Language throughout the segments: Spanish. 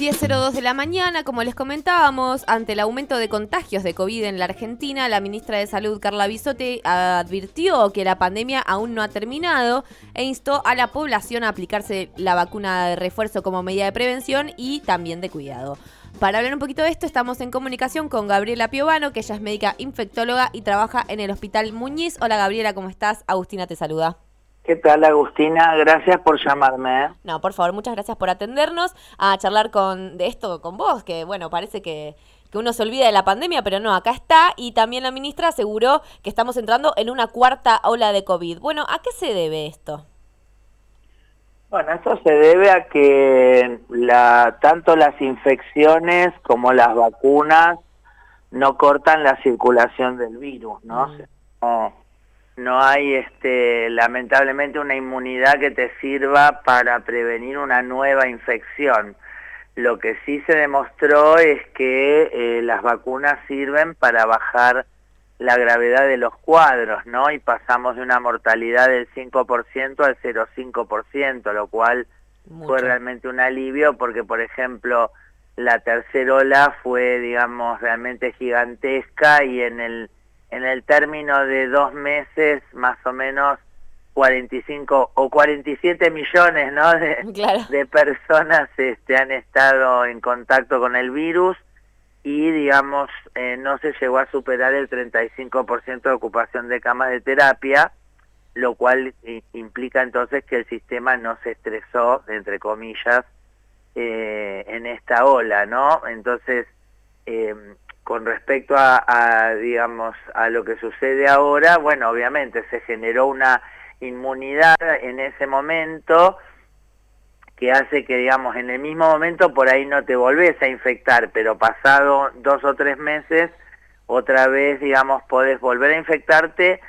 10.02 de la mañana, como les comentábamos, ante el aumento de contagios de COVID en la Argentina, la ministra de Salud, Carla Bisotti, advirtió que la pandemia aún no ha terminado e instó a la población a aplicarse la vacuna de refuerzo como medida de prevención y también de cuidado. Para hablar un poquito de esto, estamos en comunicación con Gabriela Piovano, que ella es médica infectóloga y trabaja en el Hospital Muñiz. Hola Gabriela, ¿cómo estás? Agustina te saluda. ¿Qué tal, Agustina? Gracias por llamarme. ¿eh? No, por favor, muchas gracias por atendernos a charlar con, de esto con vos, que bueno, parece que, que uno se olvida de la pandemia, pero no, acá está. Y también la ministra aseguró que estamos entrando en una cuarta ola de COVID. Bueno, ¿a qué se debe esto? Bueno, esto se debe a que la, tanto las infecciones como las vacunas no cortan la circulación del virus, ¿no? Mm. no no hay este lamentablemente una inmunidad que te sirva para prevenir una nueva infección. Lo que sí se demostró es que eh, las vacunas sirven para bajar la gravedad de los cuadros, ¿no? Y pasamos de una mortalidad del 5% al 0,5%, lo cual fue realmente un alivio porque, por ejemplo, la tercera ola fue, digamos, realmente gigantesca y en el en el término de dos meses más o menos 45 o 47 millones ¿no? de, de personas este, han estado en contacto con el virus y digamos eh, no se llegó a superar el 35% de ocupación de camas de terapia, lo cual implica entonces que el sistema no se estresó, entre comillas, eh, en esta ola, ¿no? Entonces, eh, con respecto a, digamos, a lo que sucede ahora, bueno, obviamente se generó una inmunidad en ese momento que hace que, digamos, en el mismo momento por ahí no te volvés a infectar, pero pasado dos o tres meses, otra vez, digamos, podés volver a infectarte,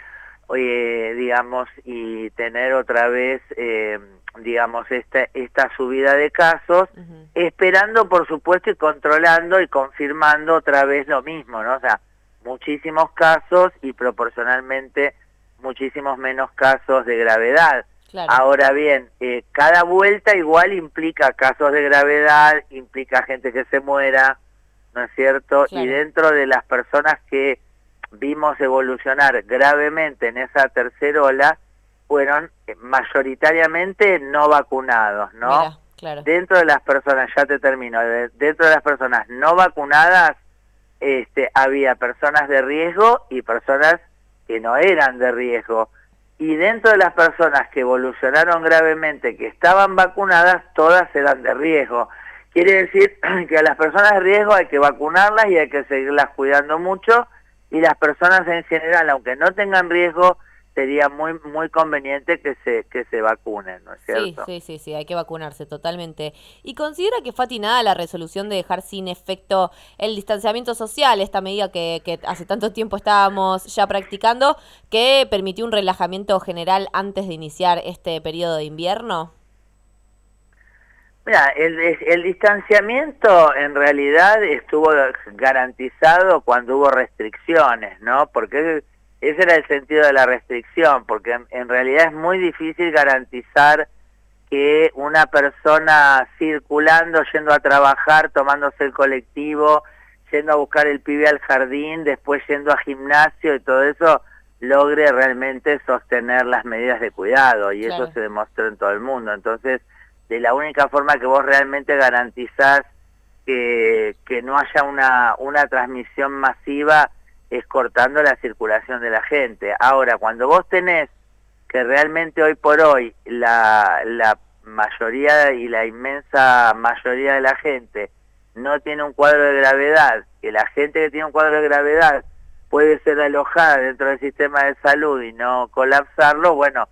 eh, digamos, y tener otra vez... Eh, digamos, esta, esta subida de casos, esperando, por supuesto, y controlando y confirmando otra vez lo mismo, ¿no? O sea, muchísimos casos y proporcionalmente muchísimos menos casos de gravedad. Ahora bien, eh, cada vuelta igual implica casos de gravedad, implica gente que se muera, ¿no es cierto? Y dentro de las personas que vimos evolucionar gravemente en esa tercera ola, fueron eh, mayoritariamente no vacunados, ¿no? Dentro de las personas, ya te termino, dentro de las personas no vacunadas, este, había personas de riesgo y personas que no eran de riesgo. Y dentro de las personas que evolucionaron gravemente, que estaban vacunadas, todas eran de riesgo. Quiere decir que a las personas de riesgo hay que vacunarlas y hay que seguirlas cuidando mucho, y las personas en general, aunque no tengan riesgo, sería muy muy conveniente que se que se vacunen, ¿no es cierto? Sí, sí, sí, sí, hay que vacunarse totalmente. ¿Y considera que fue atinada la resolución de dejar sin efecto el distanciamiento social, esta medida que, que hace tanto tiempo estábamos ya practicando, que permitió un relajamiento general antes de iniciar este periodo de invierno? Mira, el, el distanciamiento en realidad estuvo garantizado cuando hubo restricciones, ¿no? Porque ese era el sentido de la restricción, porque en, realidad es muy difícil garantizar que una persona circulando, yendo a trabajar, tomándose el colectivo, yendo a buscar el pibe al jardín, después yendo a gimnasio y todo eso, logre realmente sostener las medidas de cuidado y eso se demostró en todo el mundo. Entonces, de la única forma que vos realmente garantizás que, que no haya una, una transmisión masiva es cortando la circulación de la gente. Ahora, cuando vos tenés que realmente hoy por hoy la, la mayoría y la inmensa mayoría de la gente no tiene un cuadro de gravedad, que la gente que tiene un cuadro de gravedad puede ser alojada dentro del sistema de salud y no colapsarlo, bueno,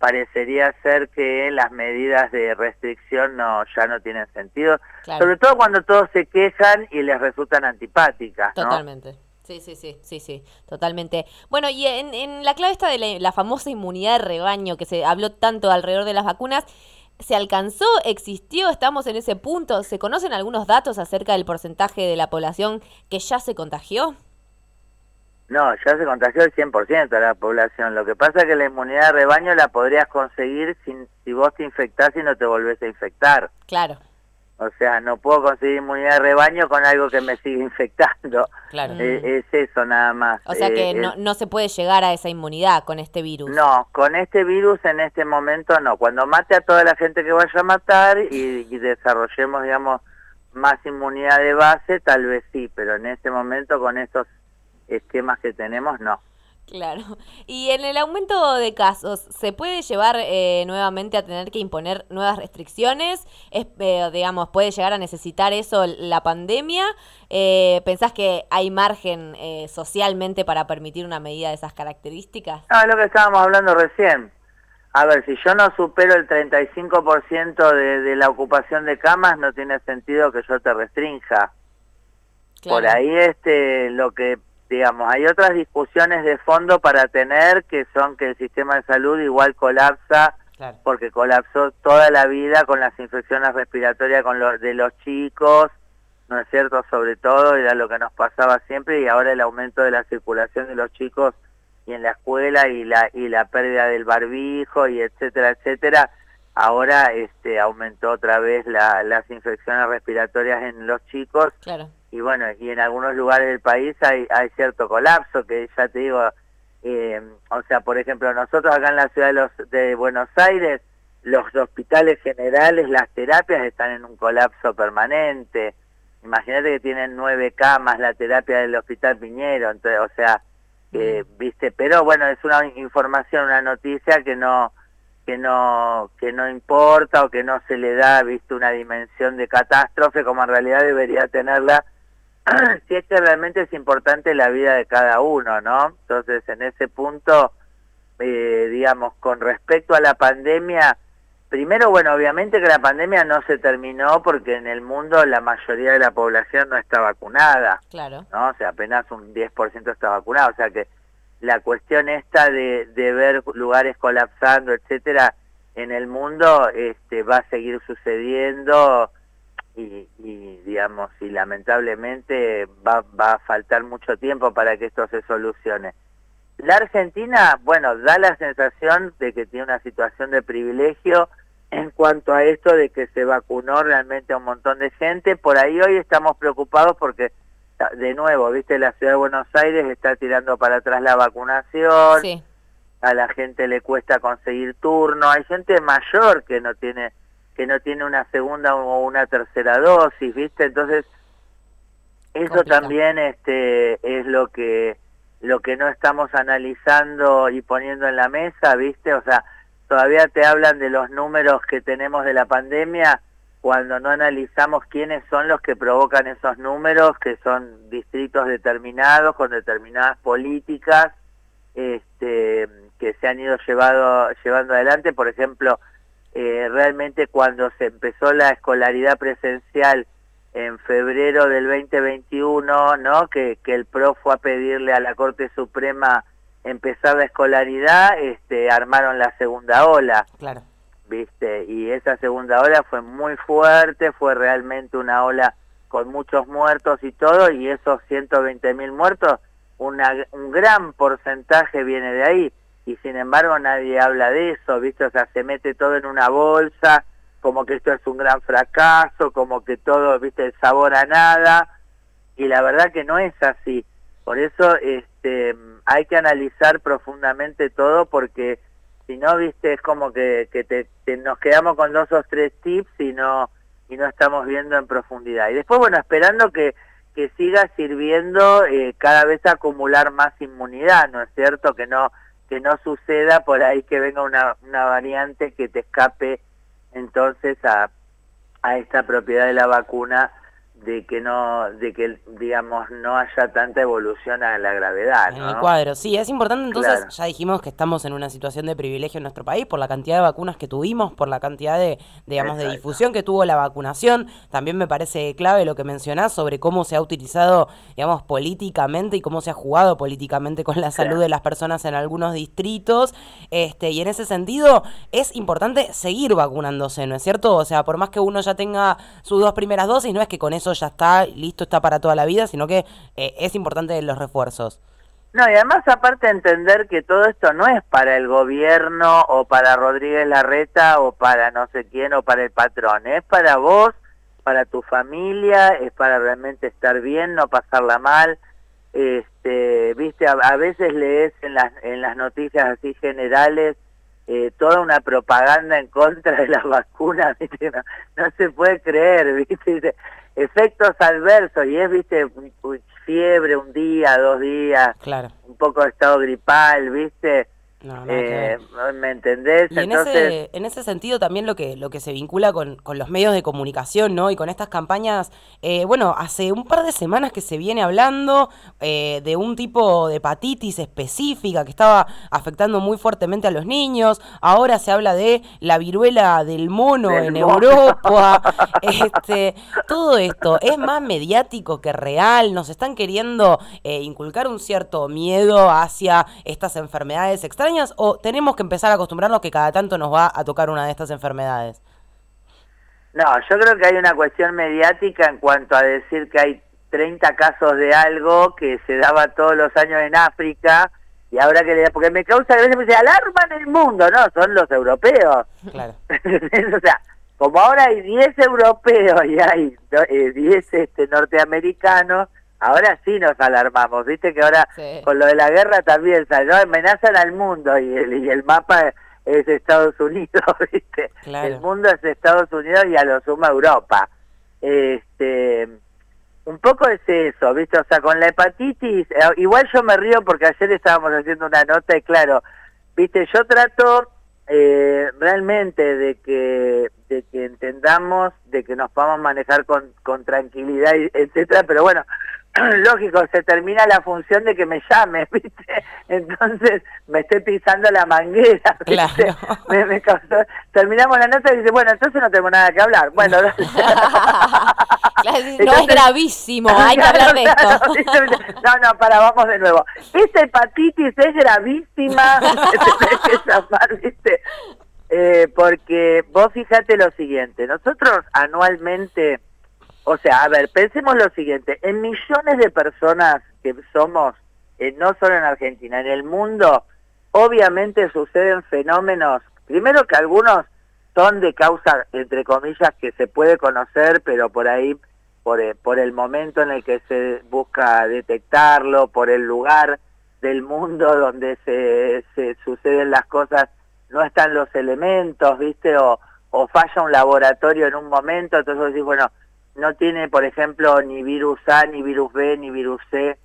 parecería ser que las medidas de restricción no ya no tienen sentido, sobre todo cuando todos se quejan y les resultan antipáticas. Totalmente. Sí, sí, sí, sí, sí, totalmente. Bueno, y en, la clave está de la, famosa inmunidad de rebaño que se habló tanto alrededor de las vacunas, ¿se alcanzó? ¿Existió? ¿Estamos en ese punto? ¿Se conocen algunos datos acerca del porcentaje de la población que ya se contagió? No, ya se contagió el 100% de la población. Lo que pasa es que la inmunidad de rebaño la podrías conseguir sin, si vos te infectás y no te volvés a infectar. Claro. O sea, no puedo conseguir inmunidad de rebaño con algo que me sigue infectando. Claro. Eh, es eso nada más. O sea que Eh, no, no se puede llegar a esa inmunidad con este virus. No, con este virus en este momento no. Cuando mate a toda la gente que vaya a matar y, y desarrollemos, digamos, más inmunidad de base, tal vez sí, pero en este momento con estos esquemas que tenemos, no. Claro. Y en el aumento de casos, ¿se puede llevar eh, nuevamente a tener que imponer nuevas restricciones? Es, eh, digamos, ¿puede llegar a necesitar eso la pandemia? Eh, ¿Pensás que hay margen eh, socialmente para permitir una medida de esas características? No, es lo que estábamos hablando recién. A ver, si yo no supero el 35% de, de la ocupación de camas, no tiene sentido que yo te restrinja. Por ahí este lo que digamos, hay otras discusiones de fondo para tener que son que el sistema de salud igual colapsa Claro. porque colapsó toda la vida con las infecciones respiratorias con los de los chicos, ¿no es cierto? Sobre todo era lo que nos pasaba siempre y ahora el aumento de la circulación de los chicos y en la escuela y la y la pérdida del barbijo y etcétera, etcétera, ahora este aumentó otra vez la, las infecciones respiratorias en los chicos Claro. Y bueno, y en algunos lugares del país hay, hay cierto colapso que ya te digo, eh, o sea, por ejemplo, nosotros acá en la ciudad de, los, de Buenos Aires, los hospitales generales, las terapias están en un colapso permanente. Imagínate que tienen nueve camas la terapia del Hospital Piñero, entonces, o sea, eh, viste, pero bueno, es una información, una noticia que no que no que no importa o que no se le da, viste, una dimensión de catástrofe como en realidad debería tenerla si es que realmente es importante la vida de cada uno, ¿no? Entonces, en ese punto, eh, digamos, con respecto a la pandemia, primero, bueno, obviamente que la pandemia no se terminó porque en el mundo la mayoría de la población no está vacunada, Claro. ¿no? O sea, apenas un 10% está vacunado, o sea que la cuestión esta de, de ver lugares colapsando, etcétera, en el mundo este, va a seguir sucediendo y, y, digamos, y lamentablemente va, va a faltar mucho tiempo para que esto se solucione. La Argentina, bueno, da la sensación de que tiene una situación de privilegio en cuanto a esto de que se vacunó realmente a un montón de gente. Por ahí hoy estamos preocupados porque, de nuevo, viste, la ciudad de Buenos Aires está tirando para atrás la vacunación, Sí. a la gente le cuesta conseguir turno, hay gente mayor que no tiene que no tiene una segunda o una tercera dosis, ¿viste? Entonces eso también este es lo que lo que no estamos analizando y poniendo en la mesa, ¿viste? O sea, todavía te hablan de los números que tenemos de la pandemia cuando no analizamos quiénes son los que provocan esos números, que son distritos determinados con determinadas políticas este, que se han ido llevado, llevando adelante. Por ejemplo, eh, realmente cuando se empezó la escolaridad presencial en febrero del 2021, ¿no? Que, que el PRO fue a pedirle a la Corte Suprema empezar la escolaridad, este, armaron la segunda ola, Claro. ¿viste? Y esa segunda ola fue muy fuerte, fue realmente una ola con muchos muertos y todo, y esos 120 mil muertos, una, un gran porcentaje viene de ahí, y sin embargo nadie habla de eso, ¿viste? O sea, se mete todo en una bolsa, como que esto es un gran fracaso, como que todo, ¿viste? El sabor a nada, y la verdad que no es así. Por eso este, hay que analizar profundamente todo porque si no, viste, es como que, que te, nos quedamos con dos o tres tips y no, y no estamos viendo en profundidad. Y después, bueno, esperando que, que siga sirviendo eh, cada vez acumular más inmunidad, ¿no es cierto? Que no, que no suceda por ahí que venga una, una variante que te escape entonces a, a esta propiedad de la vacuna de que no, de que digamos no haya tanta evolución a la gravedad, En el cuadro, sí, es importante entonces, Claro. ya dijimos que estamos en una situación de privilegio en nuestro país por la cantidad de vacunas que tuvimos, por la cantidad de, digamos, de difusión que tuvo la vacunación. También me parece clave lo que mencionás sobre cómo se ha utilizado, digamos, políticamente y cómo se ha jugado políticamente con la salud Claro. de las personas en algunos distritos. Este, y en ese sentido es importante seguir vacunándose, ¿no es cierto? O sea, por más que uno ya tenga sus dos primeras dosis, no es que con eso ya está, listo, está para toda la vida, sino que eh, es importante los refuerzos. No, y además aparte entender que todo esto no es para el gobierno o para Rodríguez Larreta o para no sé quién o para el patrón, es para vos, para tu familia, es para realmente estar bien, no pasarla mal. Este, viste, a, veces lees en las, en las noticias así generales eh, toda una propaganda en contra de las vacunas, ¿viste? No, se puede creer, ¿viste? Efectos adversos, y es, ¿viste? Fiebre un día, dos días, claro. un poco de estado gripal, ¿viste? Eh, ¿Me entendés? Y en, ese, en ese sentido también lo que, lo que se vincula con, con los medios de comunicación, ¿no? Y con estas campañas, eh, bueno, hace un par de semanas que se viene hablando eh, de un tipo de hepatitis específica que estaba afectando muy fuertemente a los niños. Ahora se habla de la viruela del mono en Europa. este, todo esto es más mediático que real. Nos están queriendo eh, inculcar un cierto miedo hacia estas enfermedades extrañas o tenemos que empezar a acostumbrarnos que cada tanto nos va a tocar una de estas enfermedades? No, yo creo que hay una cuestión mediática en cuanto a decir que hay 30 casos de algo que se daba todos los años en África y ahora que le porque me causa que me dice alarma en el mundo, no, son los europeos. Claro. o sea, como ahora hay 10 europeos y hay 10 eh, este, norteamericanos, ahora sí nos alarmamos, viste que ahora con lo de la guerra también, ¿no? amenazan al mundo y el, y el mapa es Estados Unidos, viste, el mundo es Estados Unidos y a lo suma Europa. Este, un poco es eso, viste, o sea, con la hepatitis, eh, igual yo me río porque ayer estábamos haciendo una nota y claro, viste, yo trato eh, realmente de que de que entendamos de que nos podamos manejar con, con tranquilidad etcétera pero bueno lógico, se termina la función de que me llame, ¿viste? Entonces me estoy pisando la manguera, Claro. Me, Terminamos la nota y dice, bueno, entonces no tengo nada que hablar. Bueno, no es gravísimo, hay que hablar de esto. No, no, para, vamos de nuevo. Esta hepatitis es gravísima, ¿viste? Eh, porque vos fíjate lo siguiente, nosotros anualmente o sea, a ver, pensemos lo siguiente, en millones de personas que somos, eh, no solo en Argentina, en el mundo, obviamente suceden fenómenos, primero que algunos son de causa, entre comillas, que se puede conocer, pero por ahí, por, eh, por el momento en el que se busca detectarlo, por el lugar del mundo donde se, se suceden las cosas, no están los elementos, ¿viste? O, o falla un laboratorio en un momento, entonces decís, bueno, no tiene, por ejemplo, ni virus A, ni virus B, ni virus C.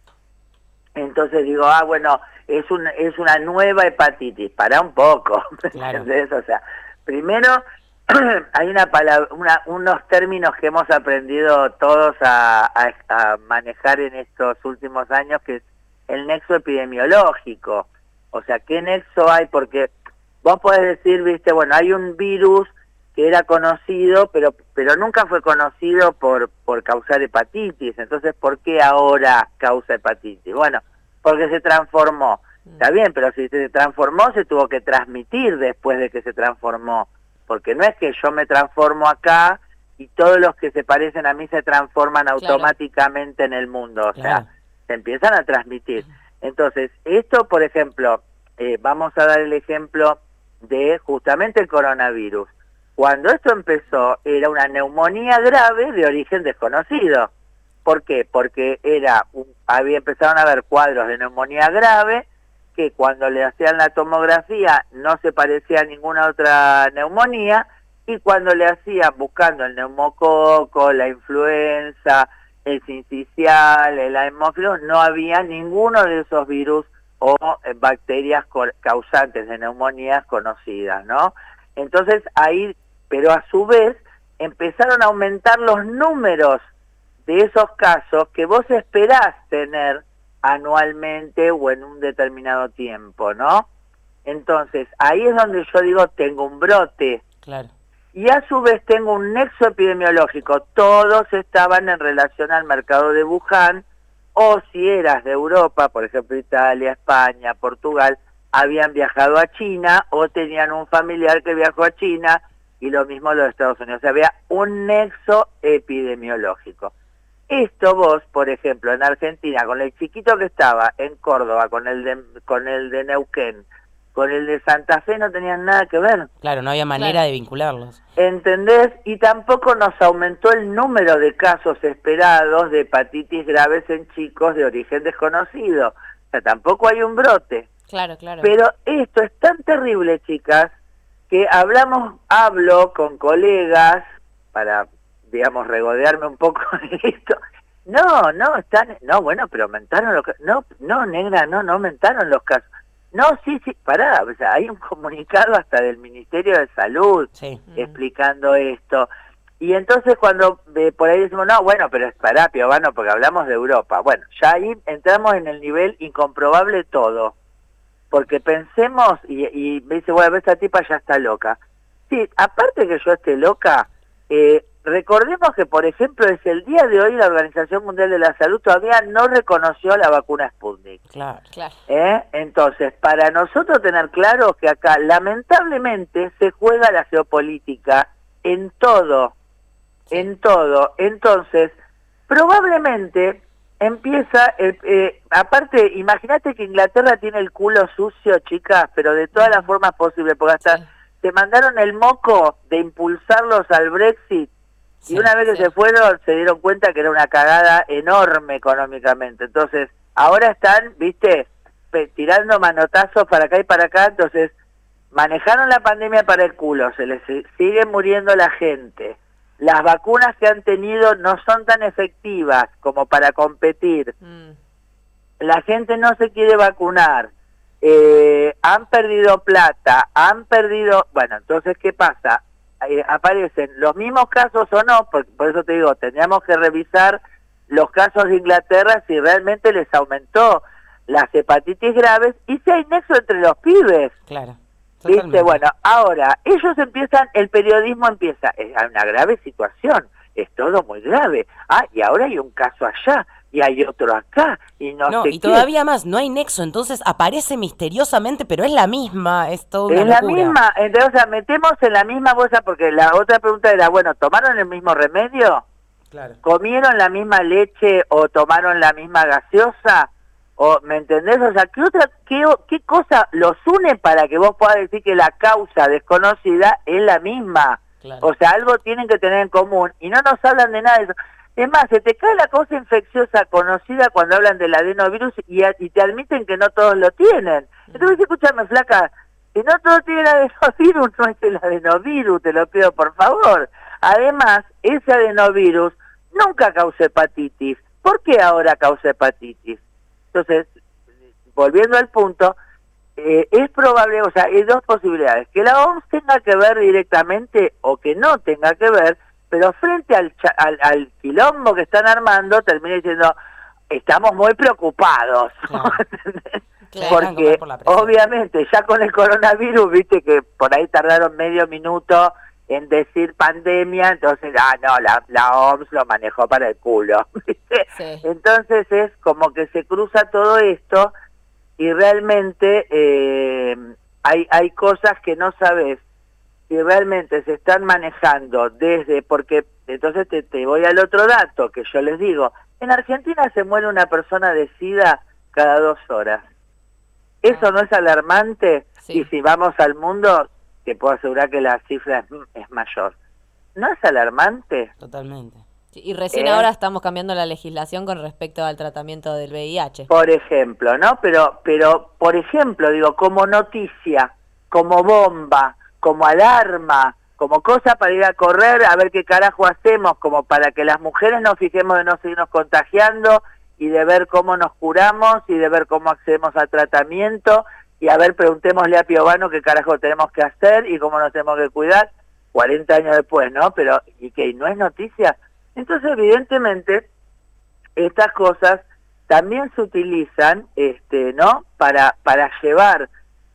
Entonces digo, ah, bueno, es, un, es una nueva hepatitis. Para un poco, claro. O sea, primero hay una palabra, una, unos términos que hemos aprendido todos a, a, manejar en estos últimos años, que es el nexo epidemiológico. O sea, ¿qué nexo hay? Porque vos podés decir, viste, bueno, hay un virus que era conocido, pero pero nunca fue conocido por por causar hepatitis. Entonces, ¿por qué ahora causa hepatitis? Bueno, porque se transformó. Mm. Está bien, pero si se transformó, se tuvo que transmitir después de que se transformó. Porque no es que yo me transformo acá y todos los que se parecen a mí se transforman automáticamente en el mundo. O sea, se empiezan a transmitir. Entonces, esto, por ejemplo, eh, vamos a dar el ejemplo de justamente el coronavirus. Cuando esto empezó era una neumonía grave de origen desconocido. ¿Por qué? Porque era había empezaron a haber cuadros de neumonía grave que cuando le hacían la tomografía no se parecía a ninguna otra neumonía y cuando le hacían buscando el neumococo, la influenza, el sincicial, el hemófilo, no había ninguno de esos virus o eh, bacterias causantes de neumonías conocidas, ¿no? Entonces ahí pero a su vez empezaron a aumentar los números de esos casos que vos esperás tener anualmente o en un determinado tiempo, ¿no? Entonces, ahí es donde yo digo, tengo un brote. Claro. Y a su vez tengo un nexo epidemiológico. Todos estaban en relación al mercado de Wuhan, o si eras de Europa, por ejemplo Italia, España, Portugal, habían viajado a China o tenían un familiar que viajó a China y lo mismo los Estados Unidos. O sea, había un nexo epidemiológico. Esto vos, por ejemplo, en Argentina, con el chiquito que estaba en Córdoba, con el de, con el de Neuquén, con el de Santa Fe no tenían nada que ver. Claro, no había manera de vincularlos. ¿Entendés? Y tampoco nos aumentó el número de casos esperados de hepatitis graves en chicos de origen desconocido. O sea, tampoco hay un brote. Claro, claro. Pero esto es tan terrible, chicas, que hablamos, hablo con colegas para, digamos, regodearme un poco de esto. No, no, están, no, bueno, pero aumentaron los. No, no, negra, no, no aumentaron los casos. No, sí, sí, pará, o sea, hay un comunicado hasta del Ministerio de Salud explicando esto. Y entonces cuando por ahí decimos, no, bueno, pero es pará, Piovano, porque hablamos de Europa. Bueno, ya ahí entramos en el nivel incomprobable todo. Porque pensemos, y, y me dice, bueno, esta tipa ya está loca. Sí, aparte que yo esté loca, eh, Recordemos que, por ejemplo, es el día de hoy la Organización Mundial de la Salud todavía no reconoció la vacuna Sputnik. Claro, claro. ¿Eh? Entonces, para nosotros tener claro que acá lamentablemente se juega la geopolítica en todo, en todo. Entonces, probablemente empieza, eh, eh, aparte, imagínate que Inglaterra tiene el culo sucio, chicas, pero de todas las formas posibles, porque hasta se mandaron el moco de impulsarlos al Brexit y una vez que se fueron, se dieron cuenta que era una cagada enorme económicamente. Entonces, ahora están, viste, tirando manotazos para acá y para acá. Entonces, manejaron la pandemia para el culo, se les sigue muriendo la gente. Las vacunas que han tenido no son tan efectivas como para competir. Mm. La gente no se quiere vacunar. Eh, han perdido plata, han perdido... Bueno, entonces, ¿qué pasa? Eh, aparecen los mismos casos o no, por, por eso te digo, tendríamos que revisar los casos de Inglaterra si realmente les aumentó las hepatitis graves y si hay nexo entre los pibes. Claro. ¿Viste? Bueno, ahora, ellos empiezan, el periodismo empieza, es una grave situación, es todo muy grave. Ah, y ahora hay un caso allá, y hay otro acá y no, no y todavía más no hay nexo entonces aparece misteriosamente pero es la misma es todo es la misma entonces o sea, metemos en la misma bolsa porque la otra pregunta era bueno tomaron el mismo remedio claro. comieron la misma leche o tomaron la misma gaseosa o me entendés o sea qué otra qué, qué cosa los une para que vos puedas decir que la causa desconocida es la misma o sea algo tienen que tener en común y no nos hablan de nada de eso es más, se te cae la cosa infecciosa conocida cuando hablan del adenovirus y, y te admiten que no todos lo tienen. Entonces, escúchame, flaca, que no todos tienen adenovirus, no es el adenovirus, te lo pido por favor. Además, ese adenovirus nunca causa hepatitis. ¿Por qué ahora causa hepatitis? Entonces, volviendo al punto, eh, es probable, o sea, hay dos posibilidades, que la OMS tenga que ver directamente o que no tenga que ver, pero frente al, al, quilombo que están armando, termina diciendo, estamos muy preocupados. Porque obviamente ya con el coronavirus, viste que por ahí tardaron medio minuto en decir pandemia, entonces, ah, no, la, la OMS lo manejó para el culo. Entonces es como que se cruza todo esto y realmente eh, hay, hay cosas que no sabes si realmente se están manejando desde, porque entonces te, te, voy al otro dato que yo les digo, en Argentina se muere una persona de SIDA cada dos horas. ¿Eso no es alarmante? Y si vamos al mundo, te puedo asegurar que la cifra es, mayor. ¿No es alarmante? Totalmente. y recién ¿Eh? ahora estamos cambiando la legislación con respecto al tratamiento del VIH. Por ejemplo, ¿no? Pero, pero por ejemplo, digo, como noticia, como bomba, como alarma, como cosa para ir a correr a ver qué carajo hacemos, como para que las mujeres nos fijemos de no seguirnos contagiando y de ver cómo nos curamos y de ver cómo accedemos al tratamiento y a ver, preguntémosle a Piovano qué carajo tenemos que hacer y cómo nos tenemos que cuidar 40 años después, ¿no? Pero, ¿y qué? ¿No es noticia? Entonces, evidentemente, estas cosas también se utilizan, este, ¿no? Para, para llevar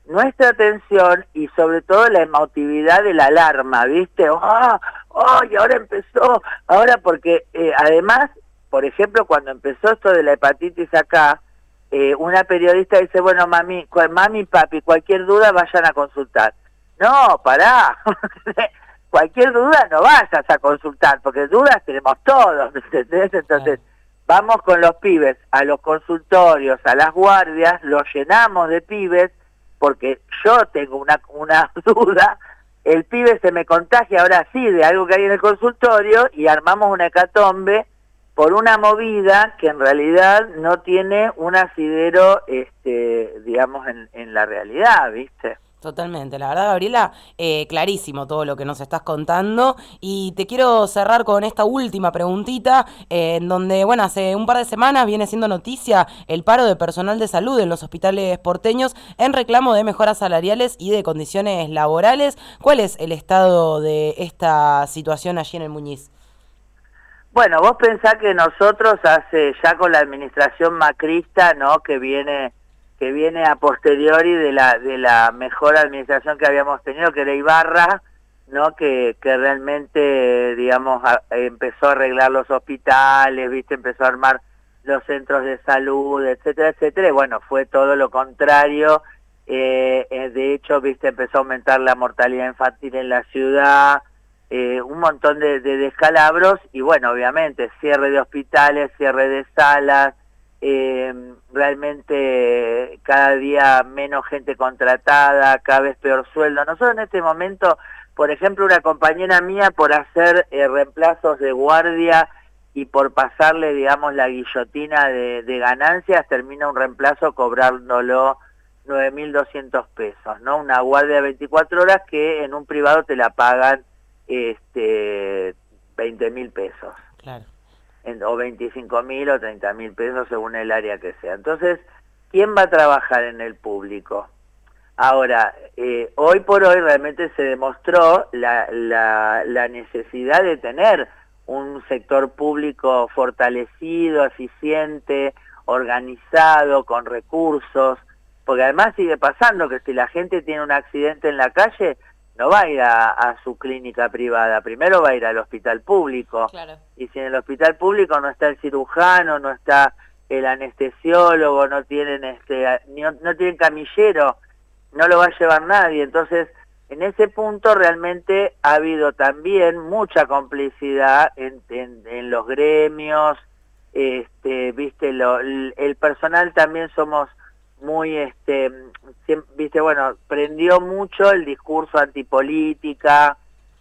nuestra atención y sobre todo la emotividad de la alarma, ¿viste? ¡Ah! ¡Oh, y ahora empezó! Ahora porque eh, además, por ejemplo, cuando empezó esto de la hepatitis acá, eh, una periodista dice, bueno, mami, mami, papi, cualquier duda vayan a consultar. No, pará. cualquier duda no vayas a consultar, porque dudas tenemos todos, ¿entendés? Entonces, vamos con los pibes a los consultorios, a las guardias, los llenamos de pibes, porque yo tengo una, una duda, el pibe se me contagia ahora sí de algo que hay en el consultorio y armamos una hecatombe por una movida que en realidad no tiene un asidero, este, digamos, en, la realidad, ¿viste? Totalmente, la verdad Gabriela, eh, clarísimo todo lo que nos estás contando y te quiero cerrar con esta última preguntita eh, en donde, bueno, hace un par de semanas viene siendo noticia el paro de personal de salud en los hospitales porteños en reclamo de mejoras salariales y de condiciones laborales. ¿Cuál es el estado de esta situación allí en el Muñiz? Bueno, vos pensás que nosotros hace ya con la administración macrista, ¿no? Que viene que viene a posteriori de la de la mejor administración que habíamos tenido, que era Ibarra, ¿no? Que, que realmente, digamos, empezó a arreglar los hospitales, ¿viste? Empezó a armar los centros de salud, etcétera, etcétera. Y bueno, fue todo lo contrario. Eh, eh, de hecho, ¿viste? Empezó a aumentar la mortalidad infantil en la ciudad, eh, un montón de, de descalabros y bueno, obviamente, cierre de hospitales, cierre de salas, eh, realmente cada día menos gente contratada, cada vez peor sueldo. Nosotros en este momento, por ejemplo, una compañera mía por hacer eh, reemplazos de guardia y por pasarle, digamos, la guillotina de, de ganancias, termina un reemplazo cobrándolo 9.200 pesos, ¿no? Una guardia de 24 horas que en un privado te la pagan este 20.000 pesos. Claro o 25 mil o 30 mil pesos según el área que sea. Entonces, ¿quién va a trabajar en el público? Ahora, eh, hoy por hoy realmente se demostró la, la, la necesidad de tener un sector público fortalecido, eficiente, organizado, con recursos, porque además sigue pasando que si la gente tiene un accidente en la calle, no va a ir a, su clínica privada, primero va a ir al hospital público. Y si en el hospital público no está el cirujano, no está el anestesiólogo, no tienen este no, tienen camillero, no lo va a llevar nadie. Entonces, en ese punto realmente ha habido también mucha complicidad en, en, los gremios, este, viste, lo, el personal también somos muy, este, viste, bueno, prendió mucho el discurso antipolítica,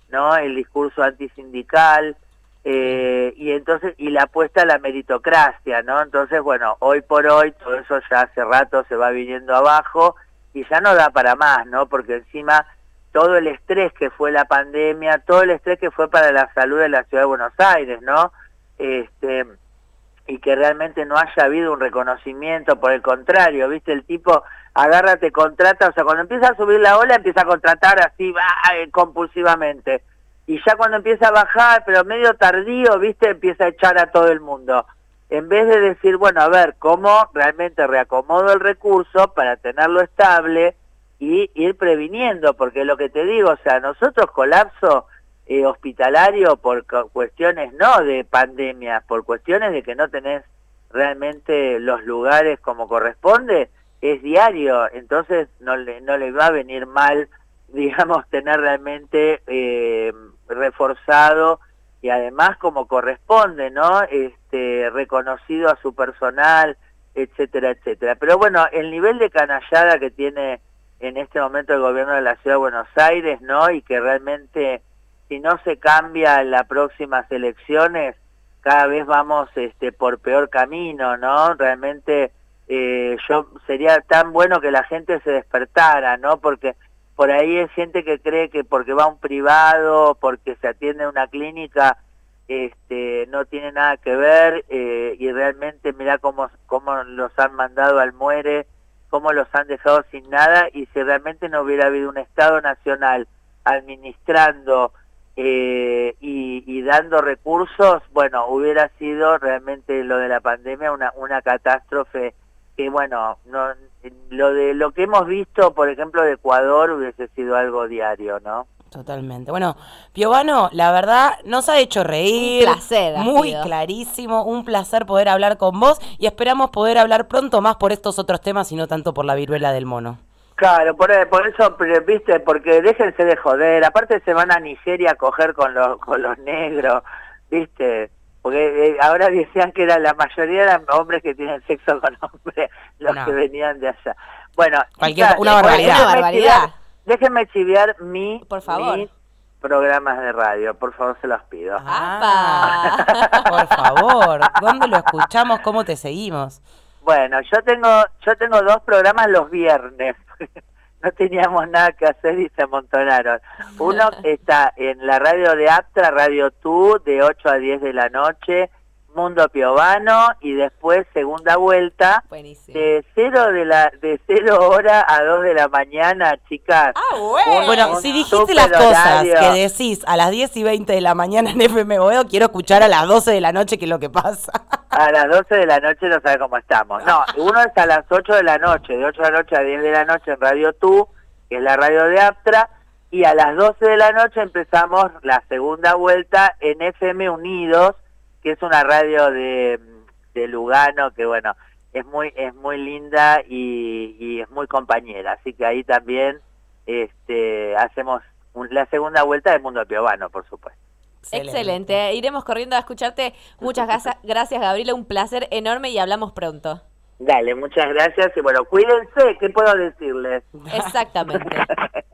¿no? El discurso antisindical, eh, y entonces, y la apuesta a la meritocracia, ¿no? Entonces, bueno, hoy por hoy todo eso ya hace rato se va viniendo abajo y ya no da para más, ¿no? Porque encima todo el estrés que fue la pandemia, todo el estrés que fue para la salud de la ciudad de Buenos Aires, ¿no? Este, y que realmente no haya habido un reconocimiento, por el contrario, ¿viste? El tipo agarra, te contrata, o sea, cuando empieza a subir la ola empieza a contratar así eh, compulsivamente. Y ya cuando empieza a bajar, pero medio tardío, ¿viste? Empieza a echar a todo el mundo. En vez de decir, bueno, a ver, ¿cómo realmente reacomodo el recurso para tenerlo estable y ir previniendo? Porque lo que te digo, o sea, nosotros colapso eh, hospitalario por cuestiones no de pandemia, por cuestiones de que no tenés realmente los lugares como corresponde, es diario, entonces no le, no le va a venir mal, digamos, tener realmente eh, reforzado y además como corresponde, ¿no? Este, reconocido a su personal, etcétera, etcétera. Pero bueno, el nivel de canallada que tiene en este momento el gobierno de la Ciudad de Buenos Aires, ¿no? Y que realmente si no se cambia en las próximas elecciones, cada vez vamos este, por peor camino, ¿no? Realmente eh, yo sería tan bueno que la gente se despertara, ¿no? Porque por ahí hay gente que cree que porque va a un privado, porque se atiende a una clínica, este, no tiene nada que ver eh, y realmente mira cómo, cómo los han mandado al muere, cómo los han dejado sin nada y si realmente no hubiera habido un Estado nacional administrando eh, y, dando recursos, bueno, hubiera sido realmente lo de la pandemia una, una catástrofe que, bueno, no, lo de lo que hemos visto, por ejemplo, de Ecuador hubiese sido algo diario, ¿no? Totalmente. Bueno, Piovano, la verdad nos ha hecho reír. Un placer. Muy clarísimo, un placer poder hablar con vos y esperamos poder hablar pronto más por estos otros temas y no tanto por la viruela del mono. Claro, por, por eso, viste, porque déjense de joder, aparte se van a Nigeria a coger con los, con los negros, viste, porque eh, ahora decían que era la mayoría eran hombres que tienen sexo con hombres, los que venían de allá. Bueno, Cualquier- una barbaridad. déjenme barbaridad. chiviar- Déjenme chiviar mi, Por favor. mis programas de radio, por favor se los pido. Ah, por favor, ¿dónde lo escuchamos? ¿Cómo te seguimos? Bueno, yo tengo, yo tengo dos programas los viernes. no teníamos nada que hacer y se amontonaron. Uno está en la radio de Aptra, Radio Tú, de 8 a 10 de la noche, Mundo Piovano, y después segunda vuelta, Buenísimo. de cero de la de cero hora a 2 de la mañana, chicas. Ah, bueno. Bueno, un si dijiste las cosas horario. que decís a las 10 y 20 de la mañana en FM Boedo, quiero escuchar a las 12 de la noche qué es lo que pasa. A las 12 de la noche no sabe cómo estamos. No, uno es a las 8 de la noche, de 8 de la noche a 10 de la noche en Radio Tú, que es la radio de Aptra, y a las 12 de la noche empezamos la segunda vuelta en FM Unidos, que es una radio de, de Lugano, que bueno, es muy es muy linda y, y es muy compañera, así que ahí también este hacemos un- la segunda vuelta del Mundo Piovano, por supuesto. Excelente. Iremos corriendo a escucharte. Muchas gracias, gracias Gabriela. Un placer enorme y hablamos pronto. Dale, muchas gracias y bueno, cuídense, ¿qué puedo decirles? Exactamente.